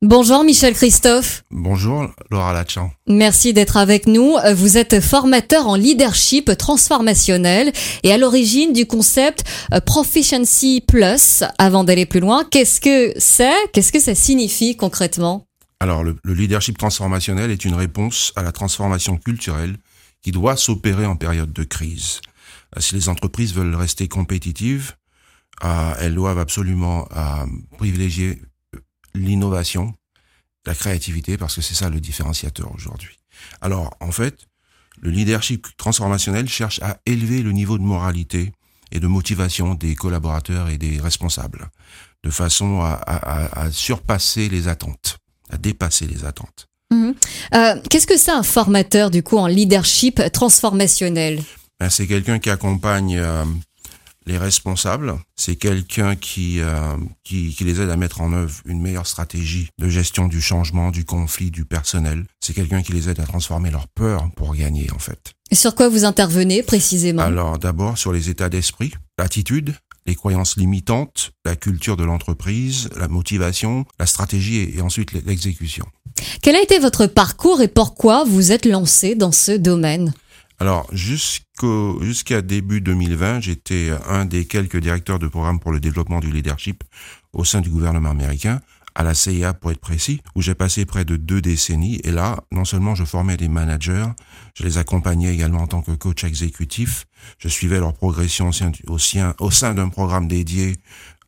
Bonjour Michel Christophe. Bonjour Laura Lachan. Merci d'être avec nous. Vous êtes formateur en leadership transformationnel et à l'origine du concept euh, Proficiency Plus. Avant d'aller plus loin, qu'est-ce que c'est? Qu'est-ce que ça signifie concrètement? Alors le, le leadership transformationnel est une réponse à la transformation culturelle qui doit s'opérer en période de crise. Euh, si les entreprises veulent rester compétitives, euh, elles doivent absolument privilégier l'innovation, la créativité, parce que c'est ça le différenciateur aujourd'hui. Alors, en fait, le leadership transformationnel cherche à élever le niveau de moralité et de motivation des collaborateurs et des responsables, de façon à, à, à surpasser les attentes, à dépasser les attentes. Mhm. Euh, Qu'est-ce que c'est un formateur du coup en leadership transformationnel? Ben, C'est quelqu'un qui accompagne euh, les responsables, c'est quelqu'un qui, euh, qui, qui les aide à mettre en œuvre une meilleure stratégie de gestion du changement, du conflit, du personnel. C'est quelqu'un qui les aide à transformer leur peur pour gagner en fait. Et sur quoi vous intervenez précisément? Alors d'abord sur les états d'esprit, l'attitude, les croyances limitantes, la culture de l'entreprise, la motivation, la stratégie et, et ensuite l'exécution. Quel a été votre parcours et pourquoi vous êtes lancé dans ce domaine? Alors jusqu'à début 2020, j'étais un des quelques directeurs de programme pour le développement du leadership au sein du gouvernement américain à la CIA pour être précis, où j'ai passé près de deux décennies. Et là, non seulement je formais des managers, je les accompagnais également en tant que coach exécutif, je suivais leur progression au sein, d'un programme dédié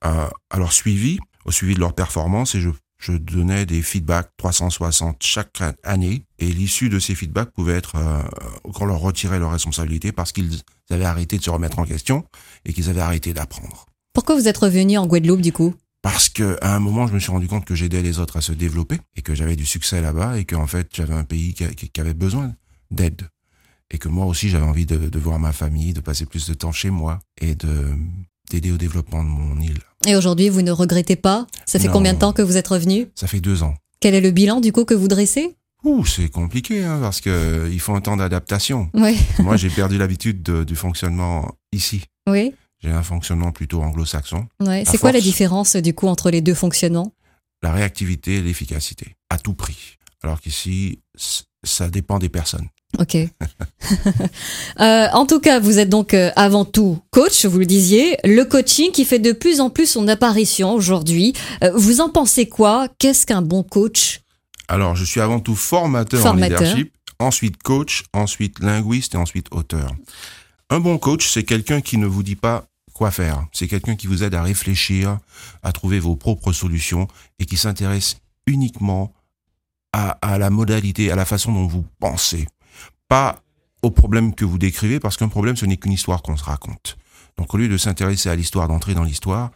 à, à leur suivi, au suivi de leur performance, et je je donnais des feedbacks 360 chaque année et l'issue de ces feedbacks pouvait être euh, qu'on leur retirait leurs responsabilités parce qu'ils avaient arrêté de se remettre en question et qu'ils avaient arrêté d'apprendre. Pourquoi vous êtes revenu en Guadeloupe du coup? Parce que à un moment, je me suis rendu compte que j'aidais les autres à se développer et que j'avais du succès là-bas et qu'en fait, j'avais un pays qui, qui, qui avait besoin d'aide et que moi aussi, j'avais envie de, de voir ma famille, de passer plus de temps chez moi et de d'aider au développement de mon île. Et aujourd'hui, vous ne regrettez pas? Ça fait Non. combien de temps que vous êtes revenu? Ça fait deux ans. Quel est le bilan du coup que vous dressez? Ouh, c'est compliqué hein, parce que euh, il faut un temps d'adaptation. Oui, Moi, j'ai perdu l'habitude de- du fonctionnement ici. oui. J'ai un fonctionnement plutôt anglo-saxon. Ouais. C'est quoi la différence du coup entre les deux fonctionnements? La réactivité et l'efficacité, à tout prix. Alors qu'ici, ça dépend des personnes. Ok. Euh, en tout cas, vous êtes donc euh, avant tout coach, vous le disiez. Le coaching qui fait de plus en plus son apparition aujourd'hui. Euh, vous en pensez quoi? Qu'est-ce qu'un bon coach? Alors, je suis avant tout formateur, Formateur. en leadership, ensuite coach, ensuite linguiste et ensuite auteur. Un bon coach, c'est quelqu'un qui ne vous dit pas quoi faire. C'est quelqu'un qui vous aide à réfléchir, à trouver vos propres solutions et qui s'intéresse uniquement à, à la modalité, à la façon dont vous pensez. Pas au problème que vous décrivez, parce qu'un problème, ce n'est qu'une histoire qu'on se raconte. Donc, au lieu de s'intéresser à l'histoire, d'entrer dans l'histoire,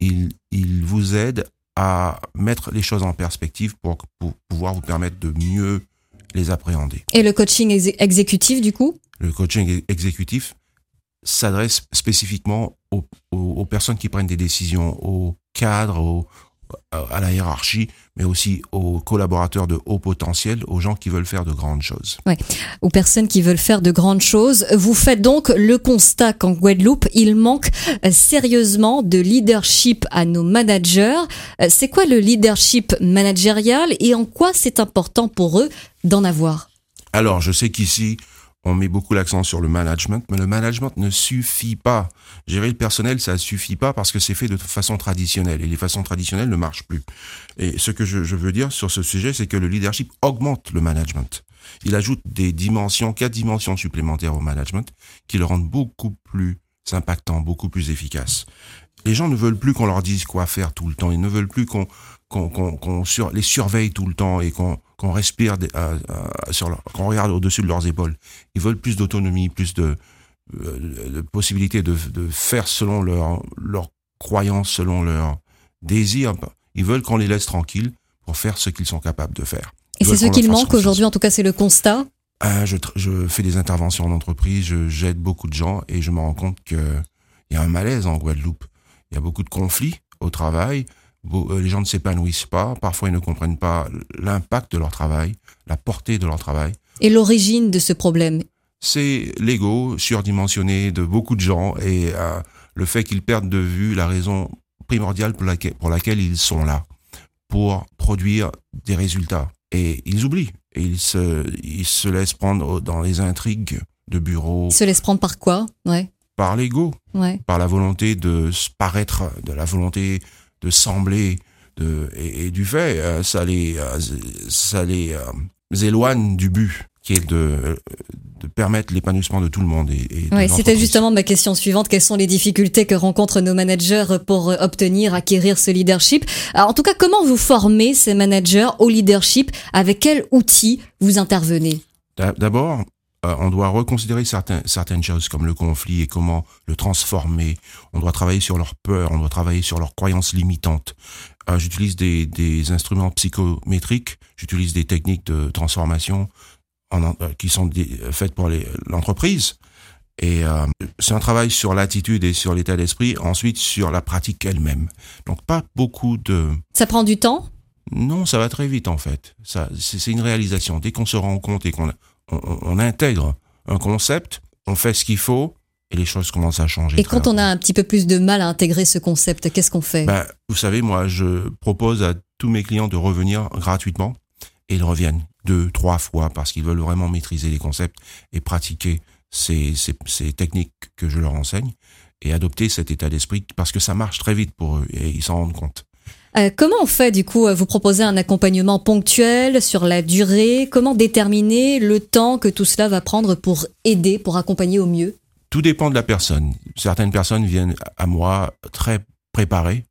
il, il vous aide à mettre les choses en perspective pour, pour pouvoir vous permettre de mieux les appréhender. Et le coaching exé- exécutif du coup? Le coaching ex- exécutif s'adresse spécifiquement aux, aux- aux personnes qui prennent des décisions, aux cadres, aux- à la hiérarchie, mais aussi aux collaborateurs de haut potentiel, aux gens qui veulent faire de grandes choses. aux personnes qui veulent faire de grandes choses. Vous faites donc le constat qu'en Guadeloupe, il manque euh, sérieusement de leadership à nos managers. Euh, C'est quoi le leadership managérial et en quoi c'est important pour eux d'en avoir? Alors, je sais qu'ici, on met beaucoup l'accent sur le management, mais le management ne suffit pas. Gérer le personnel, ça suffit pas parce que c'est fait de façon traditionnelle et les façons traditionnelles ne marchent plus. Et ce que je, je veux dire sur ce sujet, c'est que le leadership augmente le management. Il ajoute des dimensions, quatre dimensions supplémentaires au management qui le rendent beaucoup plus impactant, beaucoup plus efficace. Les gens ne veulent plus qu'on leur dise quoi faire tout le temps. Ils ne veulent plus qu'on qu'on sur, les surveille tout le temps et qu'on qu'on respire des- euh, euh, sur leur, qu'on regarde au-dessus de leurs épaules. Ils veulent plus d'autonomie, plus de, euh, de possibilité de, de faire selon leur leur croyance, selon leur désir. Ils veulent qu'on les laisse tranquilles pour faire ce qu'ils sont capables de faire. Et c'est ce qu'il manque aujourd'hui, en tout cas c'est le constat. Ah, je, fais des interventions en entreprise, je- j'aide beaucoup de gens et je me rends compte que il y a un malaise en Guadeloupe. Il y a beaucoup de conflits au travail. Euh, Les gens ne s'épanouissent pas. Parfois, ils ne comprennent pas l'impact de leur travail, la portée de leur travail. Et l'origine de ce problème? C'est l'ego surdimensionné de beaucoup de gens et euh, le fait qu'ils perdent de vue la raison primordiale pour laquelle, pour laquelle ils sont là. pour produire des résultats. Et ils oublient. Et ils se, ils se laissent prendre dans les intrigues de bureau. Ils se laissent prendre par quoi? Ouais. Par l'ego. Ouais. Par la volonté de se paraître, de la volonté de sembler. De, et, et du fait, euh, ça les, euh, ça les euh, éloigne du but qui est de, de permettre l'épanouissement de tout le monde. Et, et de Ouais, c'était justement ma question suivante. Quelles sont les difficultés que rencontrent nos managers pour euh, obtenir, acquérir ce leadership? Alors, En tout cas, comment vous formez ces managers au leadership? Avec quels outils vous intervenez? D'a- D'abord, euh, on doit reconsidérer certains, certaines choses comme le conflit et comment le transformer. On doit travailler sur leur peur, on doit travailler sur leurs croyances limitantes. Euh, j'utilise des, des instruments psychométriques, j'utilise des techniques de transformation en, euh, qui sont des- faites pour les- l'entreprise. Et euh, c'est un travail sur l'attitude et sur l'état d'esprit, ensuite sur la pratique elle-même. Donc pas beaucoup de... Ça prend du temps? Non, ça va très vite en fait. Ça, c'est une réalisation. Dès qu'on se rend compte et qu'on on, intègre un concept, on fait ce qu'il faut et les choses commencent à changer. Et quand on a un petit peu plus de mal à intégrer ce concept, qu'est-ce qu'on fait? Ben, vous savez, moi, je propose à tous mes clients de revenir gratuitement et ils reviennent deux, trois fois parce qu'ils veulent vraiment maîtriser les concepts et pratiquer ces, ces, ces techniques que je leur enseigne et adopter cet état d'esprit parce que ça marche très vite pour eux et ils s'en rendent compte. Euh, comment on fait du coup euh, Vous proposez un accompagnement ponctuel sur la durée? Comment déterminer le temps que tout cela va prendre pour aider, pour accompagner au mieux? Tout dépend de la personne. Certaines personnes viennent à moi très préparées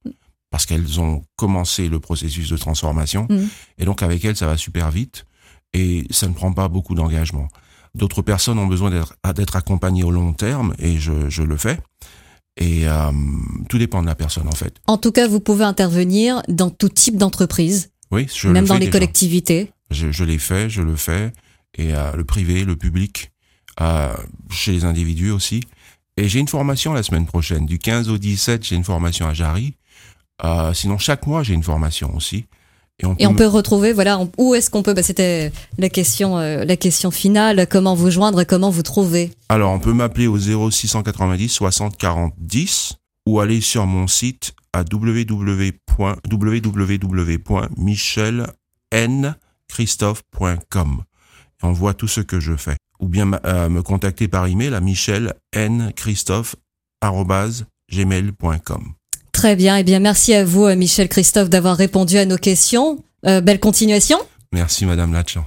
parce qu'elles ont commencé le processus de transformation Mhm. et donc avec elles ça va super vite et ça ne prend pas beaucoup d'engagement. D'autres personnes ont besoin d'être accompagnées au long terme et je, je le fais. Et euh, tout dépend de la personne en fait. En tout cas, vous pouvez intervenir dans tout type d'entreprise, Oui, je même le dans les déjà. collectivités. Je, je l'ai fait, je le fais, et euh, le privé, le public, euh, chez les individus aussi. Et j'ai une formation la semaine prochaine, du 15 au 17, j'ai une formation à Jarry. Sinon, chaque mois, j'ai une formation aussi. Et on Et peut retrouver, voilà, on- où est-ce qu'on peut bah, C'était la question, euh, la question finale. Comment vous joindre Comment vous trouver Alors, on peut m'appeler au 0690 60 40 10 ou aller sur mon site à www.michelenChristophe.com. Et on voit tout ce que je fais. Ou bien euh, me contacter par email à michelenChristophe.gmail.com. Très bien. Eh bien, merci à vous, euh, Michel Christophe, d'avoir répondu à nos questions. Euh, belle continuation. Merci, Madame Latchan.